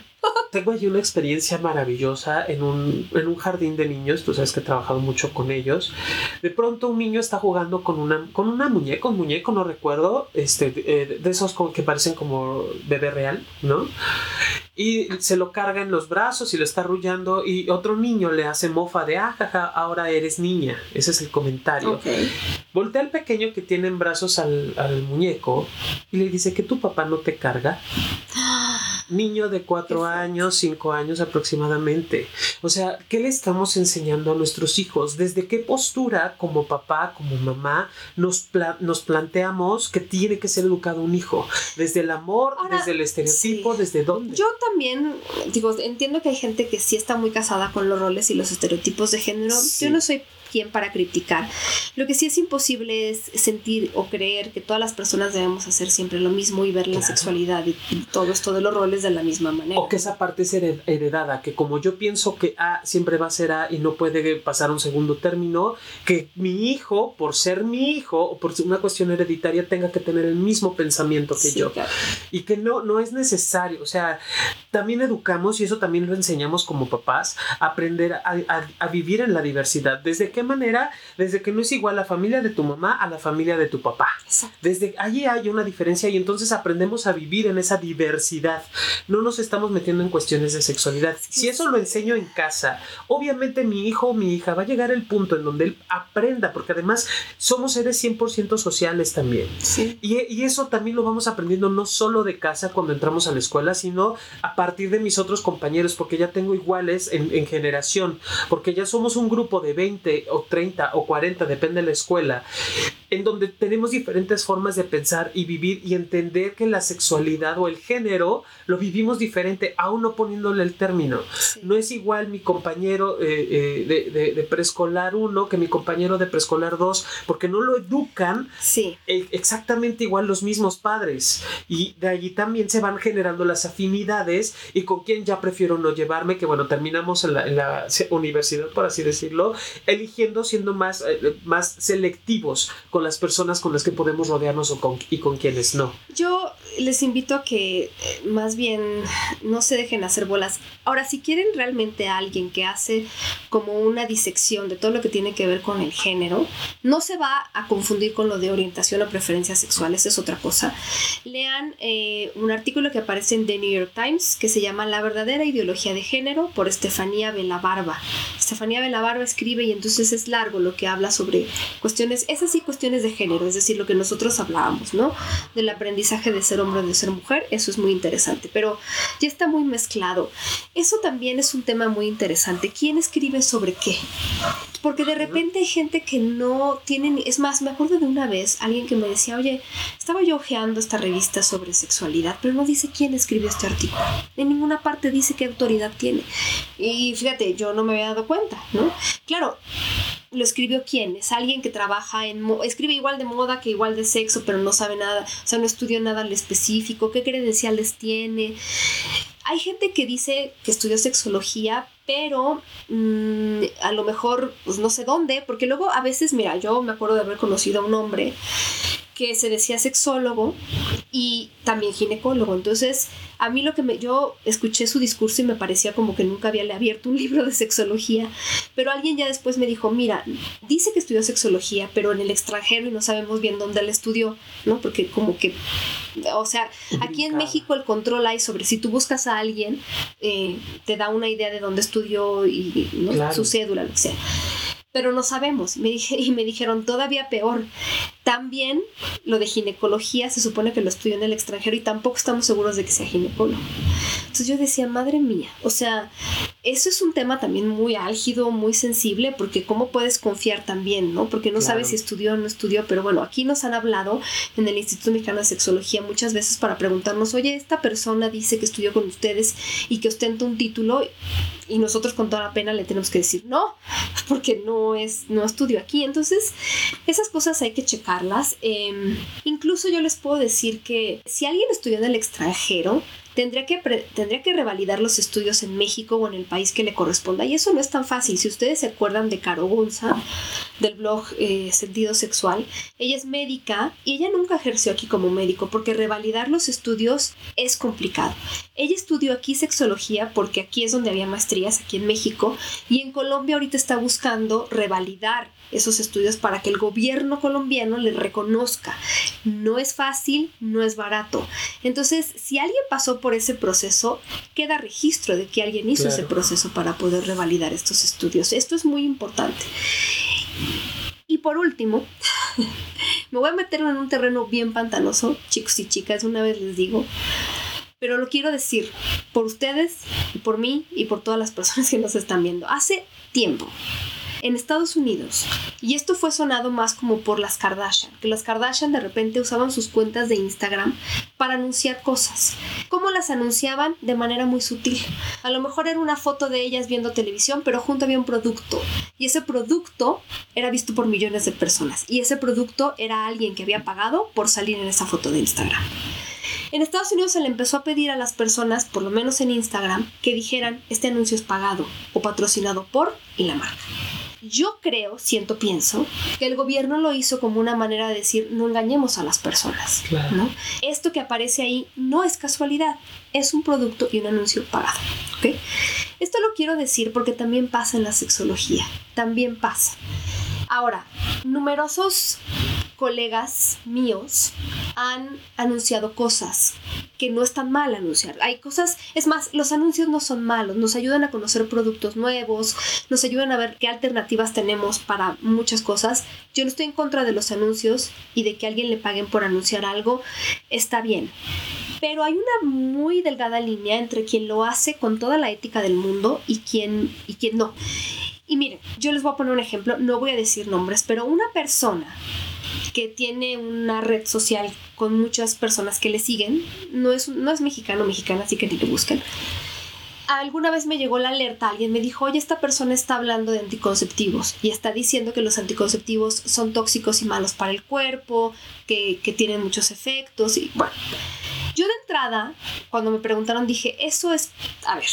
Tengo allí una experiencia maravillosa en un, en un jardín de niños, tú sabes que he trabajado mucho con ellos. De pronto un niño está jugando con una, con una muñeca, un muñeco, no recuerdo, este, eh, de esos como que parecen como bebé real, ¿no? Y se lo carga en los brazos y lo está arrullando y otro niño le hace mofa de, ah, jaja, ahora eres niña. Ese es el comentario. Voltea al pequeño que tiene en brazos al, al muñeco y le dice que tu papá no te carga. Niño de cuatro años, cinco años aproximadamente. O sea, ¿qué le estamos enseñando a nuestros hijos? ¿Desde qué postura como papá, como mamá, nos, pla- nos planteamos que tiene que ser educado un hijo? ¿Desde el amor, Ahora, desde el estereotipo, sí. desde dónde? Yo también, digo, entiendo que hay gente que sí está muy casada con los roles y los estereotipos de género. Sí. Yo no soy quien para criticar. Lo que sí es imposible es sentir o creer que todas las personas debemos hacer siempre lo mismo y ver la Claro. sexualidad y, y todo esto de los roles de la misma manera. O que esa parte es hered- heredada, que como yo pienso que A siempre va a ser A y no puede pasar un segundo término, que mi hijo, por ser mi hijo, o por una cuestión hereditaria, tenga que tener el mismo pensamiento que Sí, yo. claro. Y que no, no es necesario. O sea, también educamos, y eso también lo enseñamos como papás, aprender a, a- a vivir en la diversidad. ¿Desde qué manera? Desde que no es igual la familia de tu mamá a la familia de tu papá. Exacto. Desde allí hay una diferencia y entonces aprendemos a vivir en esa diversidad. No nos estamos metiendo en cuestiones de sexualidad. Si eso lo enseño en casa, obviamente mi hijo o mi hija va a llegar el punto en donde él aprenda, porque además somos seres 100% sociales también. Sí. Y, y eso también lo vamos aprendiendo no solo de casa cuando entramos a la escuela, sino a partir de mis otros compañeros, porque ya tengo iguales en, en generación, porque ya somos un grupo de 20 o 30 o 40, depende de la escuela, en donde tenemos diferentes formas de pensar y vivir y entender que la sexualidad o el género lo vivimos diferente, aún no poniéndole el término. sí. No es igual mi compañero eh, eh, de, de- de preescolar 1 que mi compañero de preescolar 2, porque no lo educan Sí. e- exactamente igual los mismos padres. Y de allí también se van generando las afinidades y con quién ya prefiero no llevarme, que bueno, terminamos en la, en la universidad, por así decirlo, eligiendo siendo más, eh, más selectivos con las personas con las que podemos rodearnos o con, y con quienes no. Yo les invito a que eh, más bien no se dejen hacer bolas. Ahora, si quieren realmente a alguien que hace como una disección de todo lo que tiene que ver con el género, no se va a confundir con lo de orientación o preferencias sexuales, es otra cosa. Lean eh, un artículo que aparece en The New York Times que se llama La verdadera ideología de género por Estefanía Belabarba. Estefanía Belabarba escribe y entonces es largo lo que habla sobre cuestiones, esas sí cuestiones de género, es decir, lo que nosotros hablábamos, ¿no? Del aprendizaje de ser hombre o de ser mujer, eso es muy interesante, pero ya está muy mezclado. Eso también es un tema muy interesante. ¿Quién escribe sobre qué? Porque de repente hay gente que no tiene, ni- es más, me acuerdo de una vez alguien que me decía, oye, estaba yo ojeando esta revista sobre sexualidad, pero no dice quién escribió este artículo. En ninguna parte dice qué autoridad tiene. Y fíjate, yo no me había dado cuenta, ¿no? Claro, lo escribió quién? Es alguien que trabaja en... escribe igual de moda que igual de sexo, pero no sabe nada, o sea, no estudió nada al específico, qué credenciales tiene. Hay gente que dice que estudió sexología, pero mm, a lo mejor, pues no sé dónde, porque luego a veces, mira, yo me acuerdo de haber conocido a un hombre que se decía sexólogo y también ginecólogo. Entonces, a mí lo que me, yo escuché su discurso y me parecía como que nunca había abierto un libro de sexología, pero alguien ya después me dijo, mira, dice que estudió sexología, pero en el extranjero y no sabemos bien dónde la estudió, ¿no? Porque como que, o sea, aquí en. México el control hay sobre si tú buscas a alguien, eh, te da una idea de dónde estudió y ¿no? Claro. su cédula, lo que sea pero no sabemos. Me dije, y me dijeron todavía peor. También lo de ginecología se supone que lo estudió en el extranjero y tampoco estamos seguros de que sea ginecólogo. Entonces yo decía, madre mía, o sea, eso es un tema también muy álgido, muy sensible, porque cómo puedes confiar también, ¿no? Porque no sabes si estudió o no estudió, pero bueno, aquí nos han hablado en el Instituto Mexicano de Sexología muchas veces para preguntarnos, oye, esta persona dice que estudió con ustedes y que ostenta un título y nosotros con toda la pena le tenemos que decir no, porque no es, no estudio aquí. Entonces, esas cosas hay que Em, incluso yo les puedo decir que si alguien estudió en el extranjero, tendría que, tendría que revalidar los estudios en México o en el país que le corresponda. Y eso no es tan fácil. Si ustedes se acuerdan de Caro Gunza, del blog eh, Sentido Sexual, ella es médica y ella nunca ejerció aquí como médico porque revalidar los estudios es complicado. Ella estudió aquí sexología porque aquí es donde había maestrías, aquí en México, y en Colombia ahorita está buscando revalidar esos estudios para que el gobierno colombiano le reconozca. No es fácil, no es barato. Entonces, si alguien pasó por ese proceso, queda registro de que alguien hizo ese proceso para poder revalidar estos estudios. Esto es muy importante. Y por último, me voy a meter en un terreno bien pantanoso, chicos y chicas, una vez les digo, pero lo quiero decir por ustedes por mí y por todas las personas que nos están viendo. Hace tiempo, en Estados Unidos. Y esto fue sonado más como por las Kardashian, que las Kardashian de repente usaban sus cuentas de Instagram para anunciar cosas. ¿Cómo las anunciaban? De manera muy sutil. A lo mejor era una foto de ellas viendo televisión, pero junto había un producto. Y ese producto era visto por millones de personas. Y ese producto era alguien que había pagado por salir en esa foto de Instagram. En Estados Unidos se le empezó a pedir a las personas, por lo menos en Instagram, que dijeran este anuncio es pagado o patrocinado por y la marca. Yo creo, siento, pienso, que el gobierno lo hizo como una manera de decir no engañemos a las personas. ¿no? Esto que aparece ahí no es casualidad, es un producto y un anuncio pagado. Esto lo quiero decir porque también pasa en la sexología, también pasa. Ahora, numerosos colegas míos han anunciado cosas que no están mal anunciar. Hay cosas, es más, los anuncios no son malos, nos ayudan a conocer productos nuevos, nos ayudan a ver qué alternativas tenemos para muchas cosas. Yo no estoy en contra de los anuncios y de que alguien le paguen por anunciar algo, está bien. Pero hay una muy delgada línea entre quien lo hace con toda la ética del mundo y quien, y quien no. Y miren, yo les voy a poner un ejemplo, no voy a decir nombres, pero una persona que tiene una red social con muchas personas que le siguen. No es, no es mexicano mexicana, así que ni lo busquen. Alguna vez me llegó la alerta, alguien me dijo, oye, esta persona está hablando de anticonceptivos y está diciendo que los anticonceptivos son tóxicos y malos para el cuerpo, que, que tienen muchos efectos y bueno. Yo de entrada, cuando me preguntaron, dije, eso es, a ver,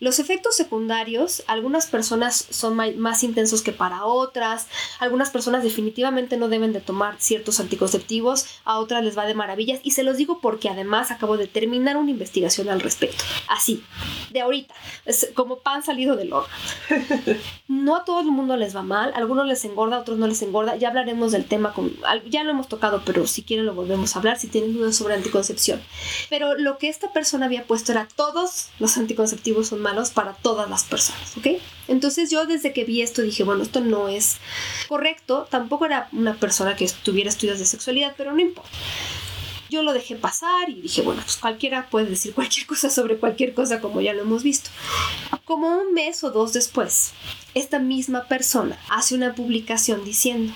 los efectos secundarios, algunas personas son más intensos que para otras, algunas personas definitivamente no deben de tomar ciertos anticonceptivos, a otras les va de maravillas, y se los digo porque además acabo de terminar una investigación al respecto, así, de ahorita, es como pan salido del horno. No a todo el mundo les va mal, a algunos les engorda, a otros no les engorda, ya hablaremos del tema, con, ya lo hemos tocado, pero si quieren lo volvemos a hablar, si tienen dudas sobre anticoncepción. Pero lo que esta persona había puesto era todos los anticonceptivos son malos para todas las personas, ¿ok? Entonces yo desde que vi esto dije, bueno, esto no es correcto, tampoco era una persona que tuviera estudios de sexualidad, pero no importa. Yo lo dejé pasar y dije, bueno, pues cualquiera puede decir cualquier cosa sobre cualquier cosa como ya lo hemos visto. Como un mes o dos después, esta misma persona hace una publicación diciendo,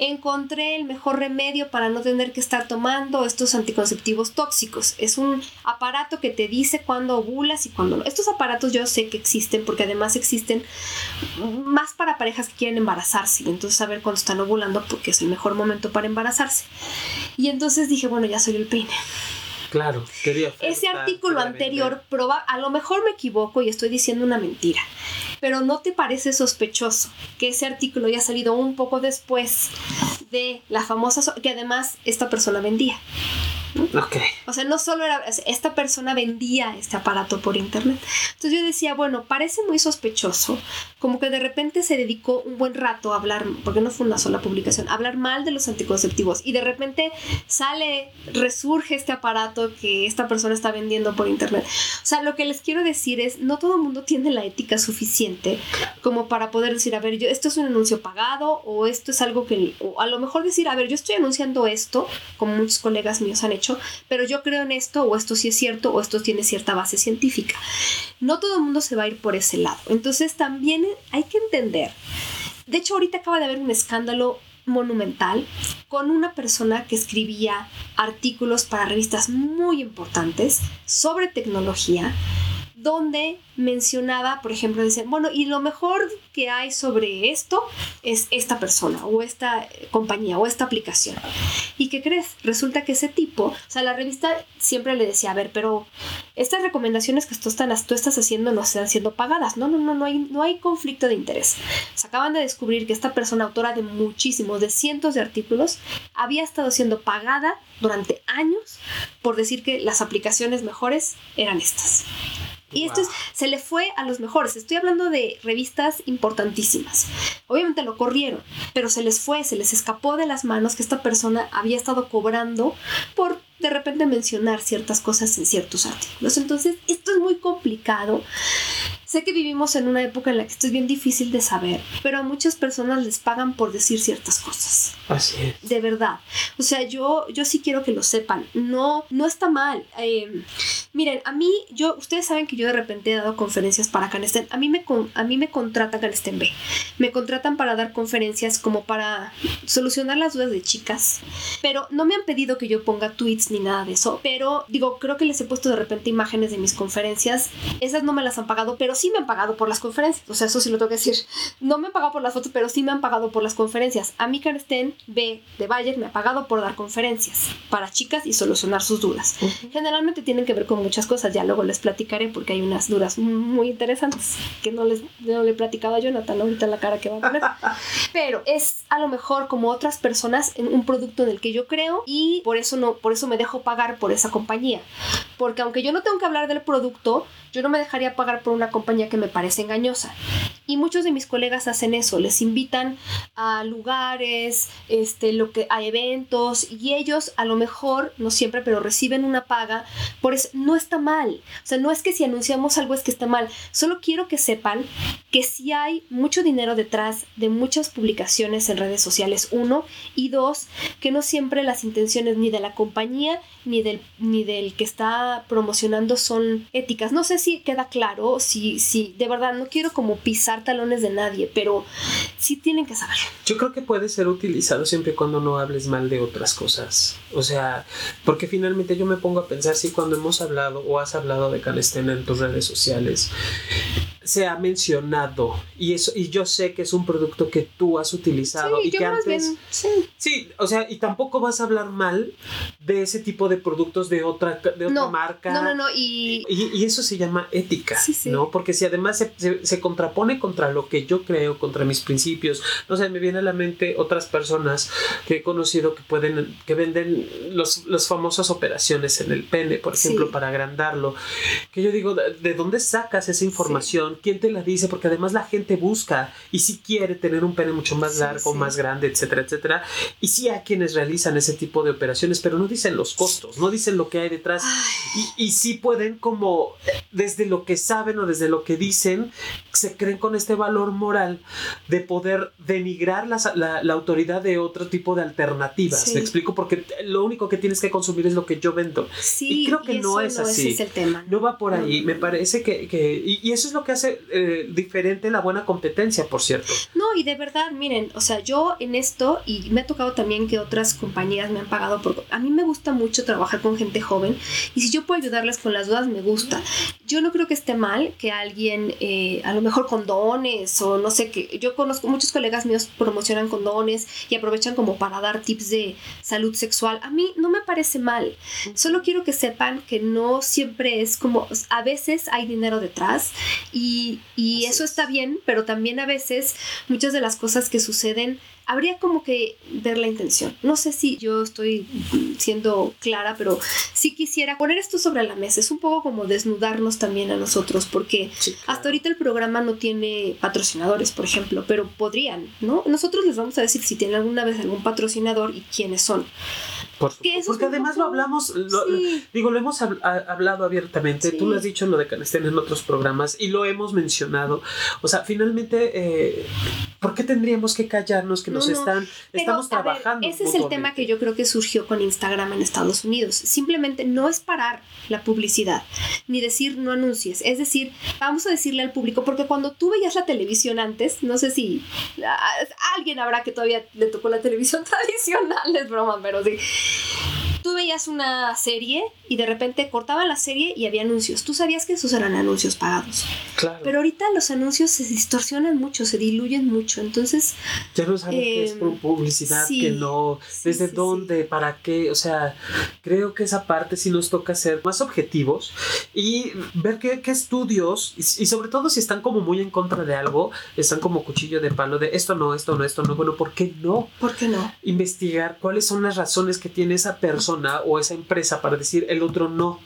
encontré el mejor remedio para no tener que estar tomando estos anticonceptivos tóxicos. Es un aparato que te dice cuándo ovulas y cuándo no. Estos aparatos yo sé que existen porque además existen más para parejas que quieren embarazarse y entonces saber cuándo están ovulando porque es el mejor momento para embarazarse. Y entonces dije, bueno, ya soy el peine. Claro, quería Ese artículo anterior, proba a lo mejor me equivoco y estoy diciendo una mentira, pero ¿no te parece sospechoso que ese artículo haya salido un poco después de la famosa, que además esta persona vendía? Ok. O sea, no solo era, esta persona vendía este aparato por internet. Entonces yo decía, bueno, parece muy sospechoso, como que de repente se dedicó un buen rato a hablar, porque no fue una sola publicación, a hablar mal de los anticonceptivos y de repente sale, resurge este aparato que esta persona está vendiendo por internet. O sea, lo que les quiero decir es, no todo el mundo tiene la ética suficiente como para poder decir, a ver, yo, esto es un anuncio pagado o esto es algo que, o a lo mejor decir, a ver, yo estoy anunciando esto, como muchos colegas míos han hecho, pero yo creo en esto o esto sí es cierto o esto tiene cierta base científica. No todo el mundo se va a ir por ese lado. Entonces también hay que entender. De hecho, ahorita acaba de haber un escándalo monumental con una persona que escribía artículos para revistas muy importantes sobre tecnología donde mencionaba, por ejemplo, decían, bueno, y lo mejor que hay sobre esto es esta persona o esta compañía o esta aplicación. ¿Y qué crees? Resulta que ese tipo, o sea, la revista siempre le decía, a ver, pero estas recomendaciones que tú, estás, tú estás haciendo no están siendo pagadas. No, no, no, no hay, no hay conflicto de interés. Se acaban de descubrir que esta persona, autora de muchísimos, de cientos de artículos, había estado siendo pagada durante años por decir que las aplicaciones mejores eran estas. Y esto se le fue a los mejores. Estoy hablando de revistas importantísimas. Obviamente lo corrieron, pero se les fue, se les escapó de las manos que esta persona había estado cobrando por de repente mencionar ciertas cosas en ciertos artículos. Entonces, esto es muy complicado. Sé que vivimos en una época en la que esto es bien difícil de saber, pero a muchas personas les pagan por decir ciertas cosas. Así es. De verdad. O sea, yo, yo sí quiero que lo sepan. No, no está mal. Eh, miren, a mí, yo, ustedes saben que yo de repente he dado conferencias para Canestén. A mí me, a mí me contrata Canestén B. Me contratan para dar conferencias como para solucionar las dudas de chicas. Pero no me han pedido que yo ponga tweets ni nada de eso. Pero digo, creo que les he puesto de repente imágenes de mis conferencias. Esas no me las han pagado, pero sí me han pagado por las conferencias. O sea, eso sí lo tengo que decir. No me han pagado por las fotos, pero sí me han pagado por las conferencias. A mí Canestén B de Bayer me ha pagado por dar conferencias para chicas y solucionar sus dudas. Generalmente tienen que ver con muchas cosas. Ya luego les platicaré porque hay unas dudas muy interesantes que no les no le he platicado a Jonathan ahorita la cara que va a poner. Pero es a lo mejor como otras personas en un producto en el que yo creo y por eso no por eso me dejo pagar por esa compañía. Porque aunque yo no tengo que hablar del producto, yo no me dejaría pagar por una compañía que me parece engañosa. Y muchos de mis colegas hacen eso, les invitan a lugares, este, lo que, a eventos, y ellos a lo mejor, no siempre, pero reciben una paga. Por eso no está mal. O sea, no es que si anunciamos algo es que está mal. Solo quiero que sepan que si hay mucho dinero detrás de muchas publicaciones en redes sociales, uno, y dos, que no siempre las intenciones ni de la compañía ni del, ni del que está promocionando son éticas. No sé si queda claro, si, si de verdad no quiero como pisar talones de nadie, pero sí tienen que saberlo. Yo creo que puede ser utilizado siempre y cuando no hables mal de otras cosas. O sea, porque finalmente yo me pongo a pensar si cuando hemos hablado o has hablado de Calestena en tus redes sociales, se ha mencionado y eso y yo sé que es un producto que tú has utilizado y que antes sí. sí. o sea y tampoco vas a hablar mal de ese tipo de productos de otra de otra marca. no no no y... y, eso se llama ética no porque si además se, se, contrapone contra lo que yo creo contra mis principios no sé me viene a la mente otras personas que he conocido que pueden que venden los las famosas operaciones en el pene por ejemplo para agrandarlo que yo digo de dónde sacas esa información quién te la dice, porque además la gente busca y si quiere tener un pene mucho más largo, más grande, etcétera, etcétera. Y sí hay quienes realizan ese tipo de operaciones, pero no dicen los costos, no dicen lo que hay detrás. Y, y, sí pueden como desde lo que saben o desde lo que dicen, se creen con este valor moral de poder denigrar la, la, autoridad de otro tipo de alternativas. Me explico, porque lo único que tienes que consumir es lo que yo vendo. Sí, y creo que no es así. el tema. No va por ahí. Me parece que, que y, y, eso es lo que hace eh, diferente la buena competencia, por cierto. No, y de verdad, miren, o sea, yo en esto, y me ha tocado también que otras compañías me han pagado por... A mí me gusta mucho trabajar con gente joven, y si yo puedo ayudarles con las dudas, me gusta. Yo no creo que esté mal que alguien, eh, a lo mejor condones, o no sé qué, yo conozco muchos colegas míos promocionan condones y aprovechan como para dar tips de salud sexual. A mí no me parece mal, solo quiero que sepan que no siempre es como, a veces hay dinero detrás, y Y, y eso está bien, pero también a veces muchas de las cosas que suceden habría como que ver la intención. No sé si yo estoy siendo clara, pero sí quisiera poner esto sobre la mesa. Es un poco como desnudarnos también a nosotros, porque hasta ahorita el programa no tiene patrocinadores, por ejemplo, pero podrían, ¿no? Nosotros les vamos a decir si tienen alguna vez algún patrocinador y quiénes son. Porque además lo hablamos, digo, lo hemos hablado abiertamente, tú lo has dicho en lo de Canestén en otros programas y lo hemos mencionado. O sea, finalmente, eh, ¿por qué tendríamos que callarnos que nos están, estamos trabajando? ese es el tema que yo creo que surgió con Instagram en Estados Unidos. Simplemente no es parar la publicidad, ni decir no anuncies. Es decir, vamos a decirle al público, porque cuando tú veías la televisión antes, no sé si alguien habrá que todavía le tocó la televisión tradicional, es broma, pero sí you tú veías una serie y de repente cortaban la serie y había anuncios. Tú sabías que esos eran anuncios pagados. Claro. Pero ahorita los anuncios se distorsionan mucho, se diluyen mucho. Entonces. Ya no sabes qué es em, publicidad, que no, desde dónde, para qué. O sea, creo que esa parte sí nos toca ser más objetivos y ver qué, qué estudios, y, y, sobre todo si están como muy en contra de algo, están como cuchillo de palo de esto no, esto no, esto no. Bueno, ¿por qué no? ¿Por qué no? Investigar cuáles son las razones que tiene esa persona o esa empresa para decir el otro no.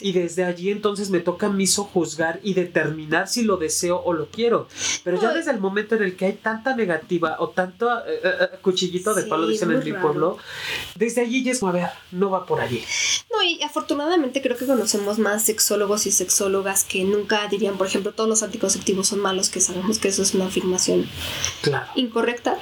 Y desde allí entonces me toca a mí juzgar y determinar si lo deseo o lo quiero. Pero ya desde el momento en el que hay tanta negativa o tanto eh, eh, eh, cuchillito de palo, dicen en mi pueblo, desde allí ya es como, a ver, no va por allí. Y afortunadamente creo que conocemos más sexólogos y sexólogas que nunca dirían, por ejemplo, todos los anticonceptivos son malos, que sabemos que eso es una afirmación incorrecta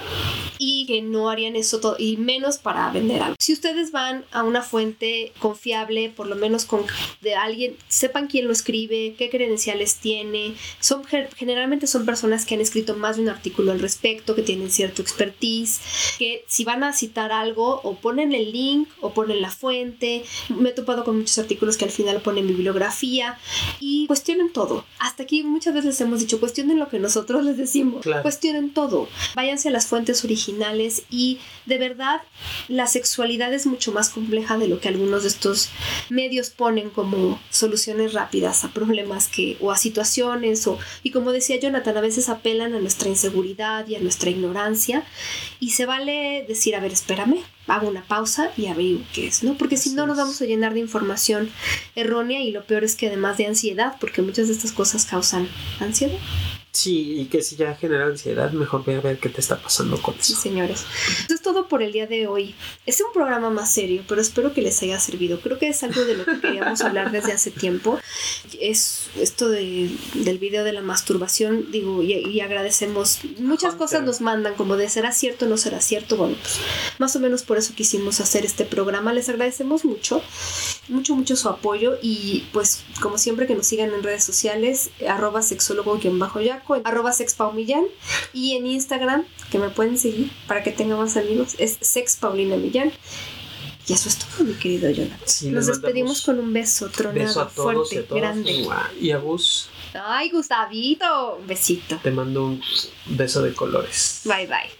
y que no harían eso todo, y menos para vender algo. Si ustedes van a una fuente confiable, por lo menos con de alguien, sepan quién lo escribe, qué credenciales tiene. Son generalmente son personas que han escrito más de un artículo al respecto, que tienen cierto expertise, que si van a citar algo o ponen el link o ponen la fuente. Me topado con muchos artículos que al final ponen bibliografía y cuestionen todo. Hasta aquí muchas veces les hemos dicho, cuestionen lo que nosotros les decimos. Cuestionen todo. Váyanse a las fuentes originales y de verdad la sexualidad es mucho más compleja compleja de lo que algunos de estos medios ponen como soluciones rápidas a problemas que o a situaciones o y como decía Jonathan a veces apelan a nuestra inseguridad y a nuestra ignorancia y se vale decir a ver espérame hago una pausa y averiguo qué es, ¿no? Porque si no nos vamos a llenar de información errónea y lo peor es que además de ansiedad, porque muchas de estas cosas causan ansiedad. Sí, y que si ya genera ansiedad, mejor ve a ver qué te está pasando con eso. Sí, señores. Eso es todo por el día de hoy. Es un programa más serio, pero espero que les haya servido. Creo que es algo de lo que queríamos hablar desde hace tiempo. Es esto de, del video de la masturbación, digo, y, agradecemos. Muchas cosas nos mandan, como de será cierto no será cierto. Bueno, pues más o menos por eso quisimos hacer este programa. Les agradecemos mucho, mucho, mucho su apoyo y pues como siempre que nos sigan en redes sociales, arroba arroba sexpaumillán y en Instagram, que me pueden seguir para que tengan más amigos, es sexpaulinamillán. Y eso es todo, mi querido Jonathan. Nos despedimos con un beso tronado, fuerte, grande. Y a Gus. Ay, Gustavito, un besito. Te mando un beso de colores. Bye, bye.